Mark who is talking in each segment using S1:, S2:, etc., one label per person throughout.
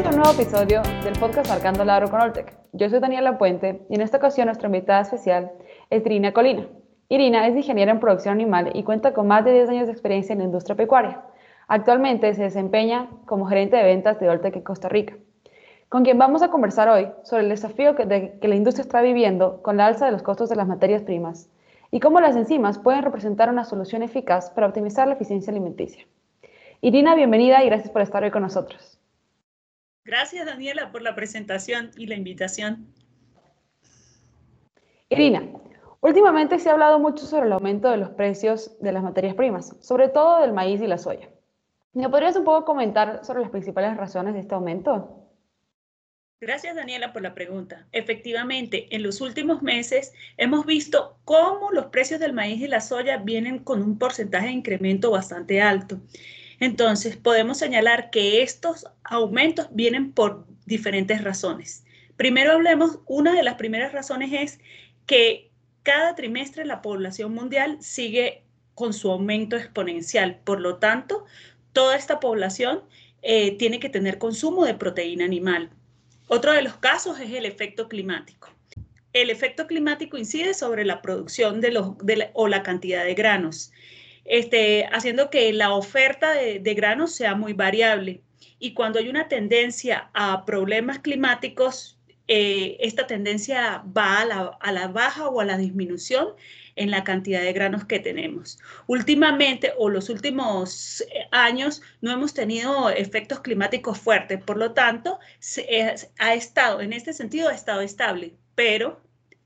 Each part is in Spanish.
S1: Bienvenidos a un nuevo episodio del podcast Arcando el con Oltec. Yo soy Daniela Puente y en esta ocasión nuestra invitada especial es Irina Colina. Irina es ingeniera en producción animal y cuenta con más de 10 años de experiencia en la industria pecuaria. Actualmente se desempeña como gerente de ventas de Oltec en Costa Rica, con quien vamos a conversar hoy sobre el desafío que, que la industria está viviendo con la alza de los costos de las materias primas y cómo las enzimas pueden representar una solución eficaz para optimizar la eficiencia alimenticia. Irina, bienvenida y gracias por estar hoy con nosotros.
S2: Gracias, Daniela, por la presentación y la invitación.
S1: Irina, últimamente se ha hablado mucho sobre el aumento de los precios de las materias primas, sobre todo del maíz y la soya. ¿Me podrías un poco comentar sobre las principales razones de este aumento?
S2: Gracias, Daniela, por la pregunta. Efectivamente, en los últimos meses hemos visto cómo los precios del maíz y la soya vienen con un porcentaje de incremento bastante alto. Entonces, podemos señalar que estos aumentos vienen por diferentes razones. Primero hablemos, una de las primeras razones es que cada trimestre la población mundial sigue con su aumento exponencial. Por lo tanto, toda esta población eh, tiene que tener consumo de proteína animal. Otro de los casos es el efecto climático. El efecto climático incide sobre la producción de los, o la cantidad de granos este, haciendo que la oferta de, granos sea muy variable. Y cuando hay una tendencia a problemas climáticos, eh, esta tendencia va a la, a la baja o a la disminución en la cantidad de granos que tenemos. Últimamente o los últimos eh, años no hemos tenido efectos climáticos fuertes, por lo tanto, ha estado, en este sentido, ha estado estable, pero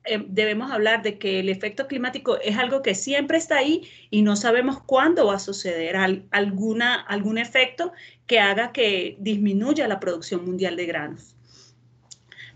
S2: Em, debemos hablar de que el efecto climático es algo que siempre está ahí y no sabemos cuándo va a suceder alguna, algún efecto que haga que disminuya la producción mundial de granos.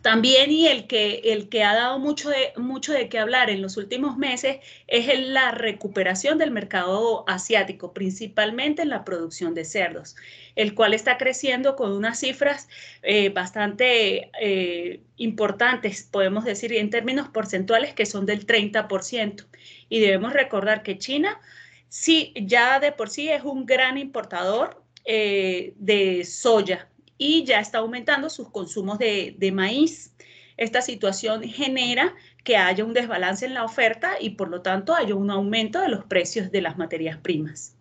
S2: También y el que, el que ha dado mucho de, mucho de qué hablar en los últimos meses es la recuperación del mercado asiático, principalmente en la producción de cerdos, el cual está creciendo con unas cifras eh, bastante eh, importantes, podemos decir en términos porcentuales, que son del 30%. Y debemos recordar que China sí, ya de por sí es un gran importador eh, de soya y ya está aumentando sus consumos de, maíz. Esta situación genera que haya un desbalance en la oferta y por lo tanto haya un aumento de los precios de las materias primas.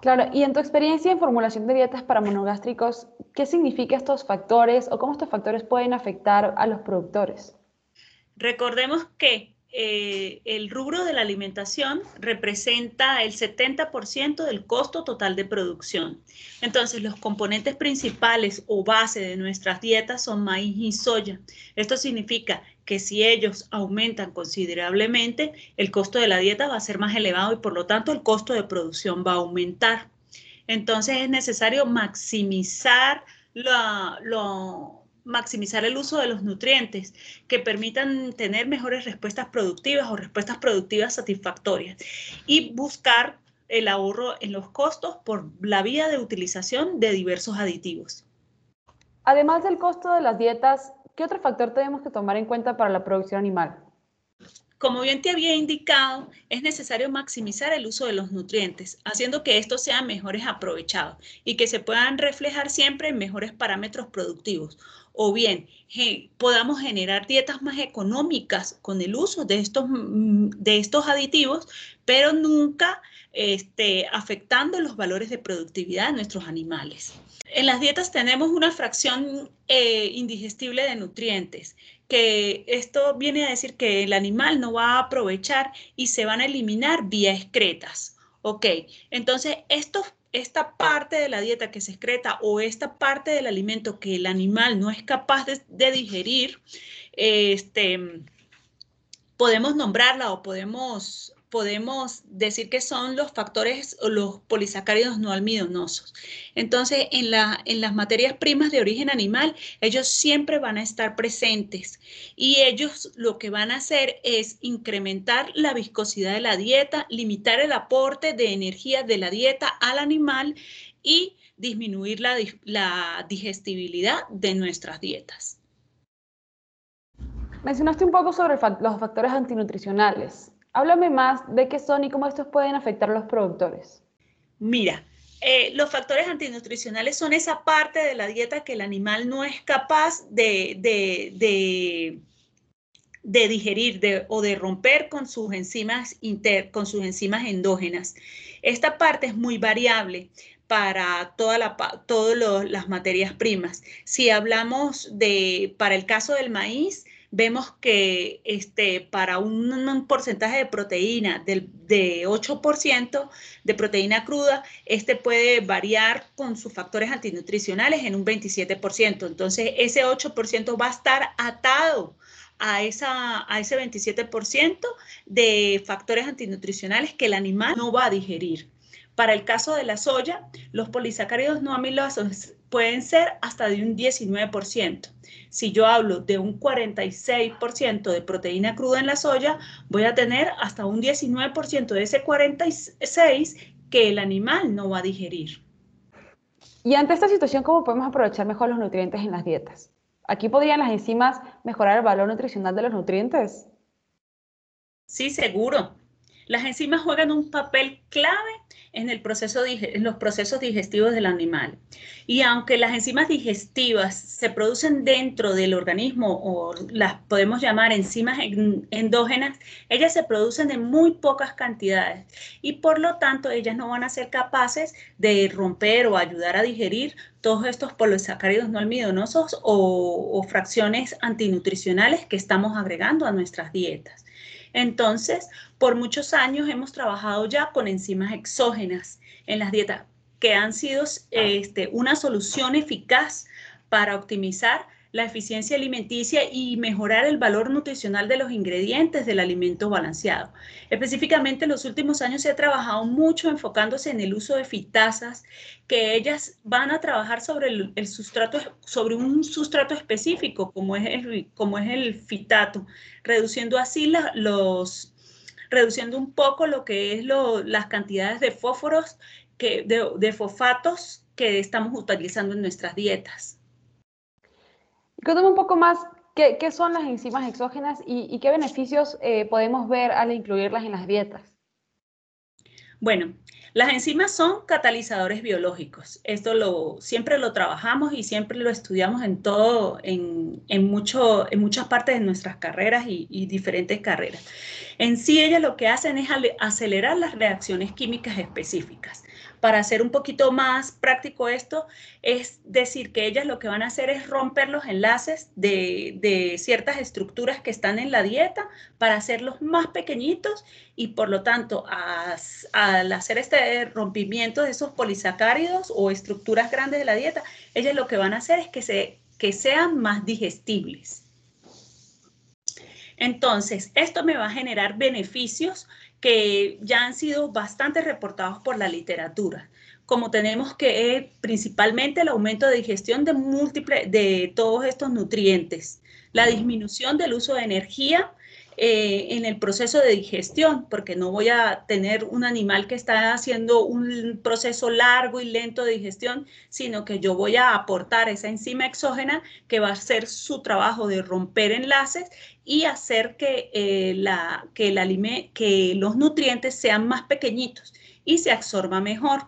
S1: Claro, y en tu experiencia en formulación de dietas para monogástricos, ¿qué significan estos factores o cómo estos factores pueden afectar a los productores?
S2: Recordemos que eh, el rubro de la alimentación representa el 70% del costo total de producción. Entonces, los componentes principales o base de nuestras dietas son maíz y soya. Esto significa que si ellos aumentan considerablemente, el costo de la dieta va a ser más elevado y por lo tanto el costo de producción va a aumentar. Entonces, es necesario maximizar lo maximizar el uso de los nutrientes que permitan tener mejores respuestas productivas o respuestas productivas satisfactorias y buscar el ahorro en los costos por la vía de utilización de diversos aditivos.
S1: Además del costo de las dietas, ¿qué otro factor tenemos que tomar en cuenta para la producción animal?
S2: Como bien te había indicado, es necesario maximizar el uso de los nutrientes, haciendo que estos sean mejores aprovechados y que se puedan reflejar siempre en mejores parámetros productivos. O bien, podamos generar dietas más económicas con el uso de estos, mm, de estos aditivos, pero nunca este, afectando los valores de productividad de nuestros animales. En las dietas tenemos una fracción eh, indigestible de nutrientes que esto viene a decir que el animal no va a aprovechar y se van a eliminar vía excretas. Ok, entonces esta parte de la dieta que se excreta o esta parte del alimento que el animal no es capaz de, digerir, este, podemos nombrarla o podemos podemos decir que son los factores o los polisacáridos no almidonosos. Entonces, en, la, en las materias primas de origen animal, ellos siempre van a estar presentes y ellos lo que van a hacer es incrementar la viscosidad de la dieta, limitar el aporte de energía de la dieta al animal y disminuir la, la digestibilidad de nuestras dietas.
S1: Mencionaste un poco sobre los factores antinutricionales. Háblame más de qué son y cómo estos pueden afectar a los productores.
S2: Mira, eh, los factores antinutricionales son esa parte de la dieta que el animal no es capaz de, de, de, digerir o de romper con sus, enzimas con sus enzimas endógenas. Esta parte es muy variable para todas las materias primas. Si hablamos de, para el caso del maíz, vemos que este, para un, porcentaje de proteína del, de 8% de proteína cruda, este puede variar con sus factores antinutricionales en un 27%. Entonces, ese 8% va a estar atado a, esa, a ese 27% de factores antinutricionales que el animal no va a digerir. Para el caso de la soya, los polisacáridos no amilosos pueden ser hasta de un 19%. Si yo hablo de un 46% de proteína cruda en la soya, voy a tener hasta un 19% de ese 46 que el animal no va a digerir.
S1: Y ante esta situación, ¿cómo podemos aprovechar mejor los nutrientes en las dietas? ¿Aquí podrían las enzimas mejorar el valor nutricional de los nutrientes?
S2: Sí, seguro. Las enzimas juegan un papel clave en, los procesos digestivos del animal. Y aunque las enzimas digestivas se producen dentro del organismo o las podemos llamar enzimas endógenas, ellas se producen en muy pocas cantidades y por lo tanto ellas no van a ser capaces de romper o ayudar a digerir todos estos polisacáridos no almidonosos o, o fracciones antinutricionales que estamos agregando a nuestras dietas. Entonces, por muchos años hemos trabajado ya con enzimas exógenas en las dietas que han sido este, una solución eficaz para optimizar la eficiencia alimenticia y mejorar el valor nutricional de los ingredientes del alimento balanceado. Específicamente en los últimos años se ha trabajado mucho enfocándose en el uso de fitasas, que ellas van a trabajar sobre el, sustrato, sobre un sustrato específico, como es el, como es el fitato, reduciendo así los, reduciendo un poco lo que es las cantidades de fósforos, que, de fosfatos que estamos utilizando en nuestras dietas.
S1: Cuéntame un poco más qué, son las enzimas exógenas y, qué beneficios eh, podemos ver al incluirlas en las dietas.
S2: Bueno, las enzimas son catalizadores biológicos. Esto lo, siempre lo trabajamos y siempre lo estudiamos en todo, en, mucho, en muchas partes de nuestras carreras y, y, diferentes carreras. En sí, ellas lo que hacen es acelerar las reacciones químicas específicas para hacer un poquito más práctico esto, es decir que ellas lo que van a hacer es romper los enlaces de, ciertas estructuras que están en la dieta para hacerlos más pequeñitos y por lo tanto al hacer este rompimiento de esos polisacáridos o estructuras grandes de la dieta, ellas lo que van a hacer es que, se, que sean más digestibles. Entonces, esto me va a generar beneficios que ya han sido bastante reportados por la literatura, como tenemos que eh, principalmente el aumento de digestión de múltiples de todos estos nutrientes, la disminución del uso de energía eh, en el proceso de digestión, porque no voy a tener un animal que está haciendo un proceso largo y lento de digestión, sino que yo voy a aportar esa enzima exógena que va a hacer su trabajo de romper enlaces y hacer que, eh, la, que, el que los nutrientes sean más pequeñitos y se absorba mejor.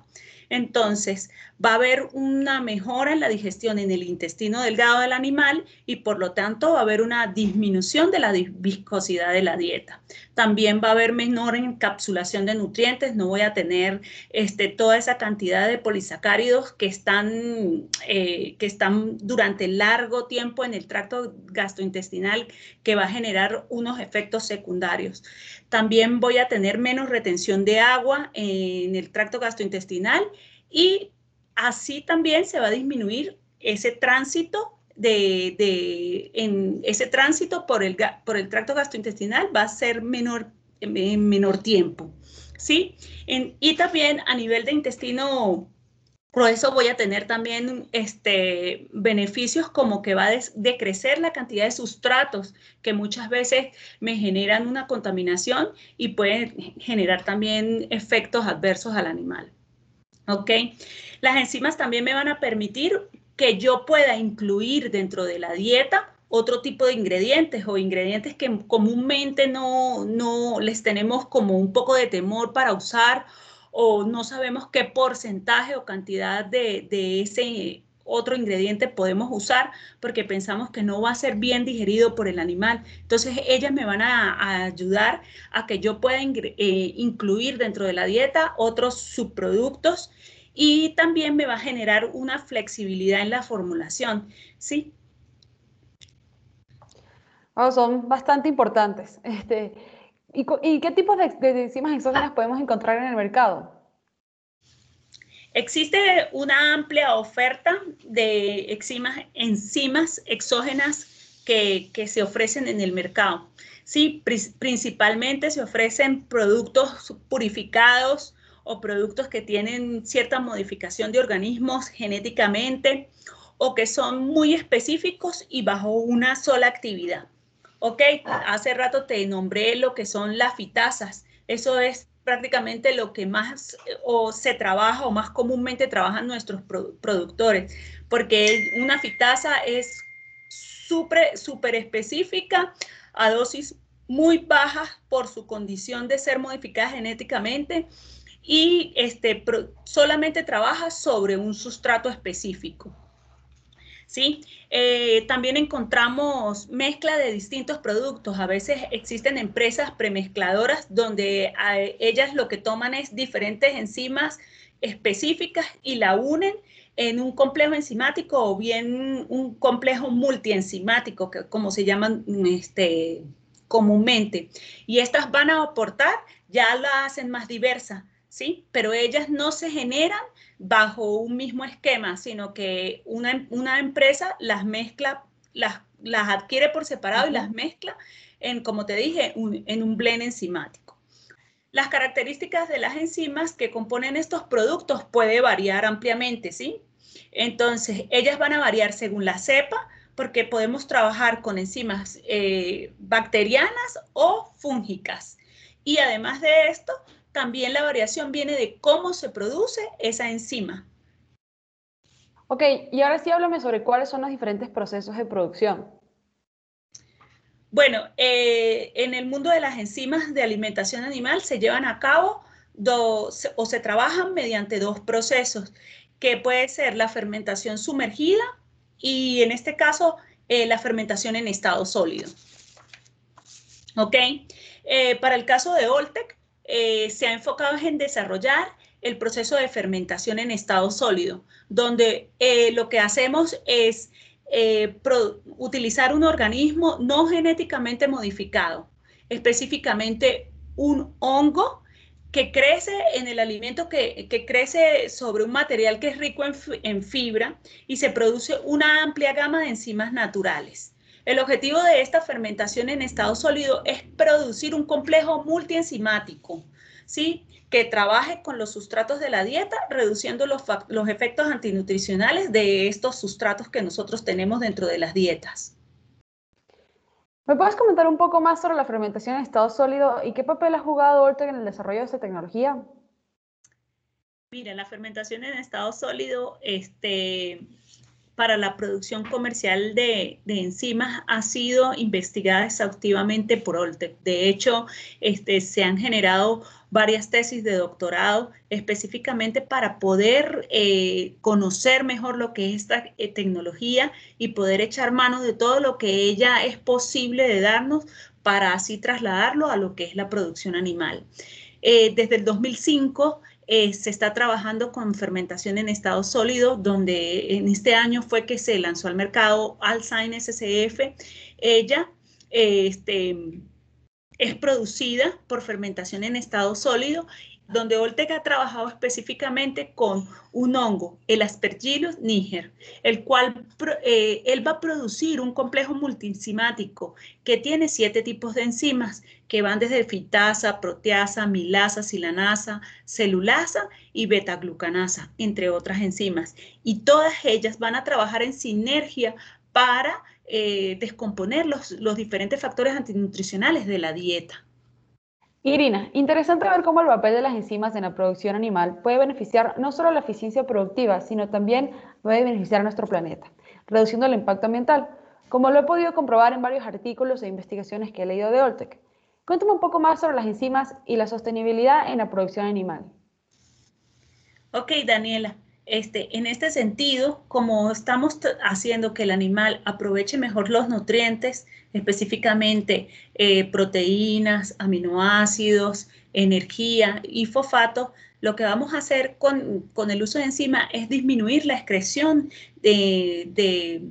S2: Entonces, va a haber una mejora en la digestión en el intestino delgado del animal y por lo tanto va a haber una disminución de la viscosidad de la dieta. También va a haber menor encapsulación de nutrientes, no voy a tener este, toda esa cantidad de polisacáridos que están, eh, que están durante largo tiempo en el tracto gastrointestinal que va a generar unos efectos secundarios. También voy a tener menos retención de agua en el tracto gastrointestinal y así también se va a disminuir ese tránsito de, en ese tránsito por el, por el tracto gastrointestinal va a ser menor en menor tiempo, ¿sí? y también a nivel de intestino grueso voy a tener también este, beneficios como que va a decrecer la cantidad de sustratos que muchas veces me generan una contaminación y pueden generar también efectos adversos al animal. ¿Ok? Las enzimas también me van a permitir que yo pueda incluir dentro de la dieta otro tipo de ingredientes o ingredientes que comúnmente no, no les tenemos como un poco de temor para usar o no sabemos qué porcentaje o cantidad de, de ese otro ingrediente podemos usar porque pensamos que no va a ser bien digerido por el animal. Entonces ellas me van a, ayudar a que yo pueda eh, incluir dentro de la dieta otros subproductos y también me va a generar una flexibilidad en la formulación. ¿sí?
S1: son bastante importantes. Este, ¿y, qué tipos de, de enzimas exógenas podemos encontrar en el mercado?
S2: Existe una amplia oferta de enzimas, enzimas exógenas que, se ofrecen en el mercado. Sí, principalmente se ofrecen productos purificados o productos que tienen cierta modificación de organismos genéticamente o que son muy específicos y bajo una sola actividad. Ok, hace rato te nombré lo que son las fitasas. Eso es prácticamente lo que más eh, o se trabaja o más comúnmente trabajan nuestros productores, porque una fitasa es súper super específica a dosis muy bajas por su condición de ser modificada genéticamente y este, solamente trabaja sobre un sustrato específico. ¿Sí? Eh, también encontramos mezcla de distintos productos. A veces existen empresas premezcladoras donde ellas lo que toman es diferentes enzimas específicas y la unen en un complejo enzimático o bien un complejo multienzimático, que, como se llaman este, comúnmente. Y estas van a aportar, ya la hacen más diversa, ¿sí? Pero ellas no se generan bajo un mismo esquema, sino que una, empresa las mezcla, las, las, adquiere por separado y las mezcla en, como te dije, en un blend enzimático. Las características de las enzimas que componen estos productos puede variar ampliamente, ¿sí? Entonces, ellas van a variar según la cepa, porque podemos trabajar con enzimas eh, bacterianas o fúngicas. Y además de esto, también la variación viene de cómo se produce esa enzima.
S1: Ok, y ahora sí háblame sobre cuáles son los diferentes procesos de producción.
S2: Bueno, eh, en el mundo de las enzimas de alimentación animal se llevan a cabo dos, o se trabajan mediante dos procesos, que puede ser la fermentación sumergida y en este caso eh, la fermentación en estado sólido. ¿Ok? Eh, para el caso de Oltec, eh, se ha enfocado en desarrollar el proceso de fermentación en estado sólido, donde eh, lo que hacemos es eh, utilizar un organismo no genéticamente modificado, específicamente un hongo que crece en el alimento, que, crece sobre un material que es rico en fibra y se produce una amplia gama de enzimas naturales. El objetivo de esta fermentación en estado sólido es producir un complejo multienzimático, ¿sí? que trabaje con los sustratos de la dieta, reduciendo los, los efectos antinutricionales de estos sustratos que nosotros tenemos dentro de las dietas.
S1: ¿Me puedes comentar un poco más sobre la fermentación en estado sólido y qué papel ha jugado Ortega en el desarrollo de esta tecnología?
S2: Mira, la fermentación en estado sólido este, para la producción comercial de, enzimas ha sido investigada exhaustivamente por Oltec. De hecho, este, se han generado varias tesis de doctorado específicamente para poder eh, conocer mejor lo que es esta eh, tecnología y poder echar mano de todo lo que ella es posible de darnos para así trasladarlo a lo que es la producción animal. Eh, desde el 2005 eh, se está trabajando con fermentación en estado sólido, donde en este año fue que se lanzó al mercado Alzheimer SCF. Ella este, es producida por fermentación en estado sólido donde Oltec ha trabajado específicamente con un hongo, el Aspergillus niger, el cual eh, él va a producir un complejo multienzimático que tiene siete tipos de enzimas que van desde fitasa, proteasa, milasa, silanasa, celulasa y betaglucanasa, entre otras enzimas. Y todas ellas van a trabajar en sinergia para eh, descomponer los diferentes factores antinutricionales de la dieta.
S1: Irina, interesante ver cómo el papel de las enzimas en la producción animal puede beneficiar no solo la eficiencia productiva, sino también puede beneficiar a nuestro planeta, reduciendo el impacto ambiental, como lo he podido comprobar en varios artículos e investigaciones que he leído de Oltec. Cuéntame un poco más sobre las enzimas y la sostenibilidad en la producción animal.
S2: Ok, Daniela. Este, en este sentido, como estamos haciendo que el animal aproveche mejor los nutrientes, específicamente eh, proteínas, aminoácidos, energía y fosfato, lo que vamos a hacer con, el uso de enzima es disminuir la excreción de,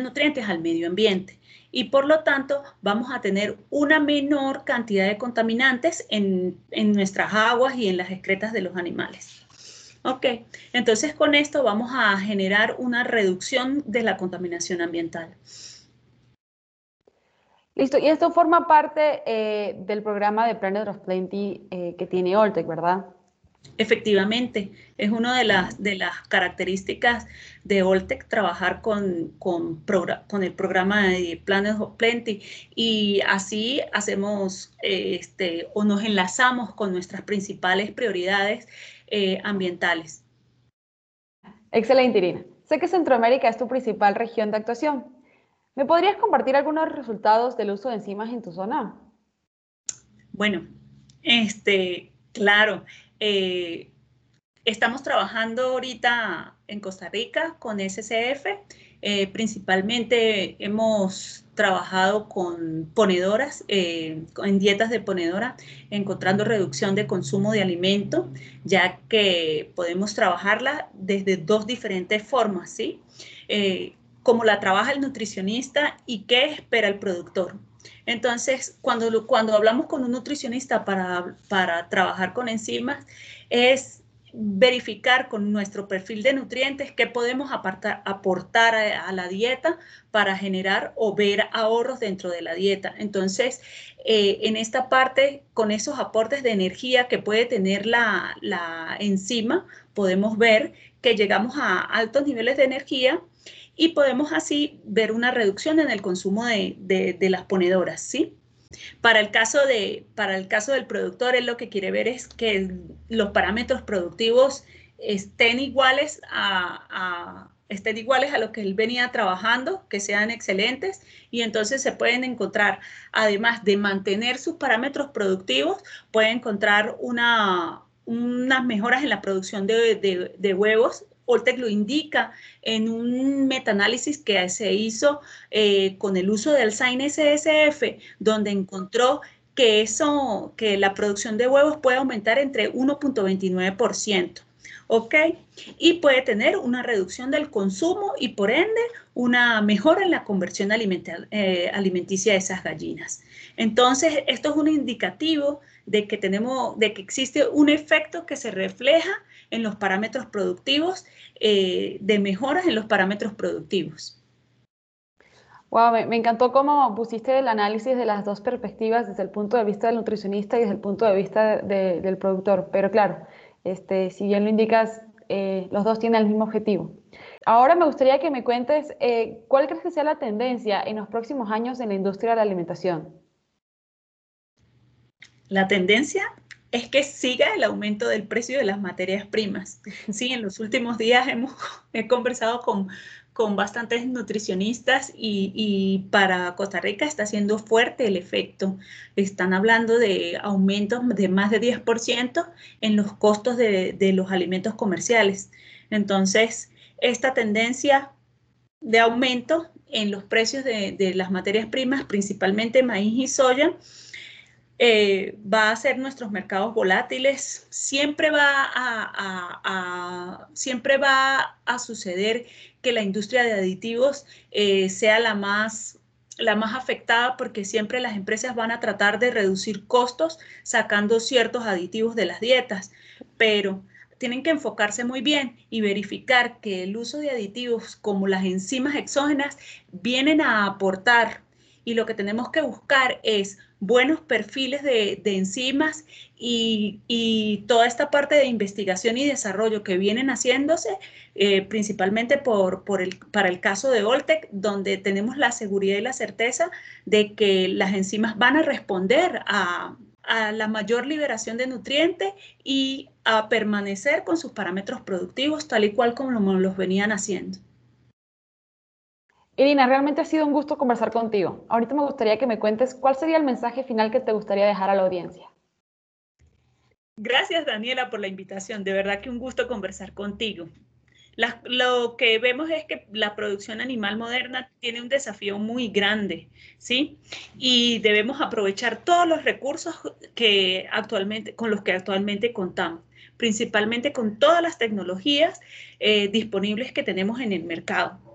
S2: nutrientes al medio ambiente y por lo tanto vamos a tener una menor cantidad de contaminantes en nuestras aguas y en las excretas de los animales. Ok, entonces con esto vamos a generar una reducción de la contaminación ambiental.
S1: Listo, y esto forma parte eh, del programa de Planet of Plenty eh, que tiene Oltec, ¿verdad?
S2: Efectivamente, es una de las, de las características de Oltec trabajar con, con, con, el programa de Planet of Plenty y así hacemos este, o nos enlazamos con nuestras principales prioridades eh, ambientales.
S1: Excelente, Irina. Sé que Centroamérica es tu principal región de actuación. ¿Me podrías compartir algunos resultados del uso de enzimas en tu zona?
S2: Bueno, este, claro. Eh, estamos trabajando ahorita en Costa Rica con SCF. Eh, principalmente hemos trabajado con ponedoras, eh, en dietas de ponedora, encontrando reducción de consumo de alimento, ya que podemos trabajarla desde dos diferentes formas, ¿sí? Eh, como la trabaja el nutricionista y qué espera el productor. Entonces, cuando, cuando hablamos con un nutricionista para, para trabajar con enzimas, es verificar con nuestro perfil de nutrientes qué podemos aportar a, la dieta para generar o ver ahorros dentro de la dieta. Entonces, eh, en esta parte, con esos aportes de energía que puede tener la, enzima, podemos ver que llegamos a altos niveles de energía y podemos así ver una reducción en el consumo de las ponedoras, ¿sí? Para el caso, de, para el caso del productor, él lo que quiere ver es que los parámetros productivos estén iguales a, estén iguales a lo que él venía trabajando, que sean excelentes, y entonces se pueden encontrar, además de mantener sus parámetros productivos, pueden encontrar una, unas mejoras en la producción de huevos Oltec lo indica en un metaanálisis que se hizo eh, con el uso del SIGN SSF, donde encontró que, eso, que la producción de huevos puede aumentar entre 1.29%. ¿ok? Y puede tener una reducción del consumo y por ende una mejora en la conversión eh, alimenticia de esas gallinas. Entonces, esto es un indicativo de que tenemos, de que existe un efecto que se refleja en los parámetros productivos, eh, de mejoras en los parámetros productivos.
S1: Wow, me, encantó cómo pusiste el análisis de las dos perspectivas, desde el punto de vista del nutricionista y desde el punto de vista del productor. Pero claro, este, si bien lo indicas, eh, los dos tienen el mismo objetivo. Ahora me gustaría que me cuentes eh, cuál crees que sea la tendencia en los próximos años en la industria de la alimentación.
S2: La tendencia es que siga el aumento del precio de las materias primas. Sí, en los últimos días hemos he conversado con, con bastantes nutricionistas y, para Costa Rica está siendo fuerte el efecto. Están hablando de aumentos de más de 10% en los costos de, los alimentos comerciales. Entonces, esta tendencia de aumento en los precios de, de las materias primas, principalmente maíz y soya, eh, va a hacer nuestros mercados volátiles, siempre va a, siempre va a suceder que la industria de aditivos eh, sea la más, la más afectada porque siempre las empresas van a tratar de reducir costos sacando ciertos aditivos de las dietas, pero tienen que enfocarse muy bien y verificar que el uso de aditivos como las enzimas exógenas vienen a aportar. Y lo que tenemos que buscar es buenos perfiles de, enzimas y, toda esta parte de investigación y desarrollo que vienen haciéndose, eh, principalmente por, el, para el caso de Oltec, donde tenemos la seguridad y la certeza de que las enzimas van a responder a, a la mayor liberación de nutrientes y a permanecer con sus parámetros productivos tal y cual como los venían haciendo.
S1: Irina, realmente ha sido un gusto conversar contigo. Ahorita me gustaría que me cuentes cuál sería el mensaje final que te gustaría dejar a la audiencia.
S2: Gracias, Daniela, por la invitación. De verdad que un gusto conversar contigo. lo que vemos es que la producción animal moderna tiene un desafío muy grande, ¿sí? Y debemos aprovechar todos los recursos que actualmente, con los que actualmente contamos, principalmente con todas las tecnologías eh, disponibles que tenemos en el mercado.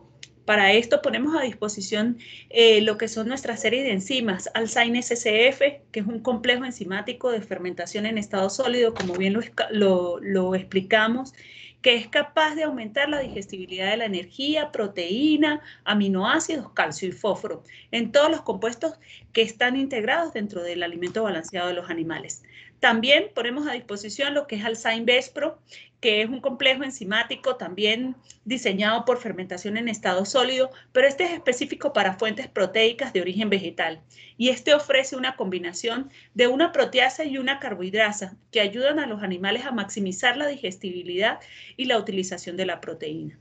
S2: Para esto ponemos a disposición eh, lo que son nuestras series de enzimas, Alzheimer SCF, que es un complejo enzimático de fermentación en estado sólido, como bien lo, lo explicamos, que es capaz de aumentar la digestibilidad de la energía, proteína, aminoácidos, calcio y fósforo, en todos los compuestos que están integrados dentro del alimento balanceado de los animales. También ponemos a disposición lo que es Alzheimer Vespro, que es un complejo enzimático también diseñado por fermentación en estado sólido, pero este es específico para fuentes proteicas de origen vegetal. Y este ofrece una combinación de una proteasa y una carbohidrasa que ayudan a los animales a maximizar la digestibilidad y la utilización de la proteína.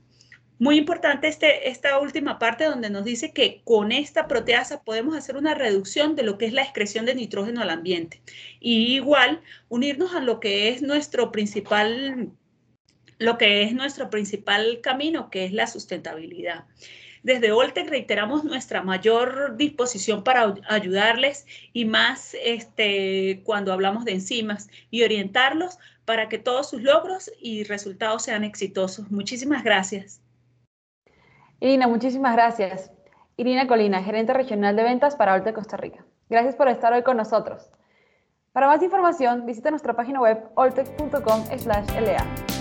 S2: Muy importante este, esta última parte donde nos dice que con esta proteasa podemos hacer una reducción de lo que es la excreción de nitrógeno al ambiente. Y igual unirnos a lo que es nuestro principal, lo que es nuestro principal camino, que es la sustentabilidad. Desde Oltec reiteramos nuestra mayor disposición para ayudarles y más este, cuando hablamos de enzimas y orientarlos para que todos sus logros y resultados sean exitosos. Muchísimas gracias.
S1: Irina, muchísimas gracias. Irina Colina, gerente regional de ventas para Alte Costa Rica. Gracias por estar hoy con nosotros. Para más información, visita nuestra página web oltec.com/la.